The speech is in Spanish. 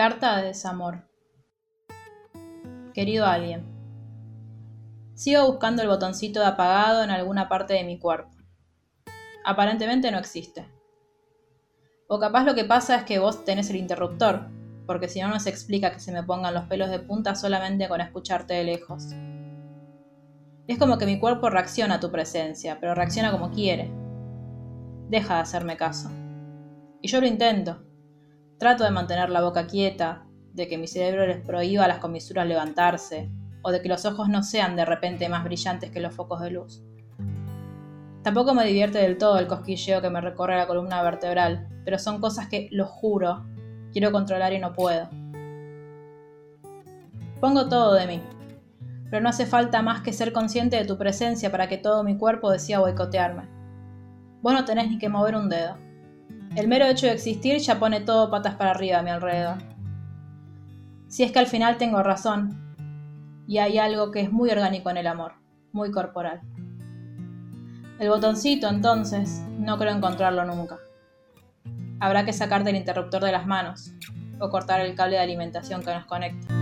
Carta de desamor. Querido alguien, sigo buscando el botoncito de apagado en alguna parte de mi cuerpo. Aparentemente no existe. O capaz lo que pasa es que vos tenés el interruptor, porque si no no se explica que se me pongan los pelos de punta solamente con escucharte de lejos. Es como que mi cuerpo reacciona a tu presencia, pero reacciona como quiere. Deja de hacerme caso. Y yo lo intento. Trato de mantener la boca quieta, de que mi cerebro les prohíba a las comisuras levantarse, o de que los ojos no sean de repente más brillantes que los focos de luz. Tampoco me divierte del todo el cosquilleo que me recorre la columna vertebral, pero son cosas que, lo juro, quiero controlar y no puedo. Pongo todo de mí, pero no hace falta más que ser consciente de tu presencia para que todo mi cuerpo decida boicotearme. Vos no tenés ni que mover un dedo. El mero hecho de existir ya pone todo patas para arriba a mi alrededor. Si es que al final tengo razón, y hay algo que es muy orgánico en el amor, muy corporal. El botoncito, entonces, no creo encontrarlo nunca. Habrá que sacarte el interruptor de las manos o cortar el cable de alimentación que nos conecta.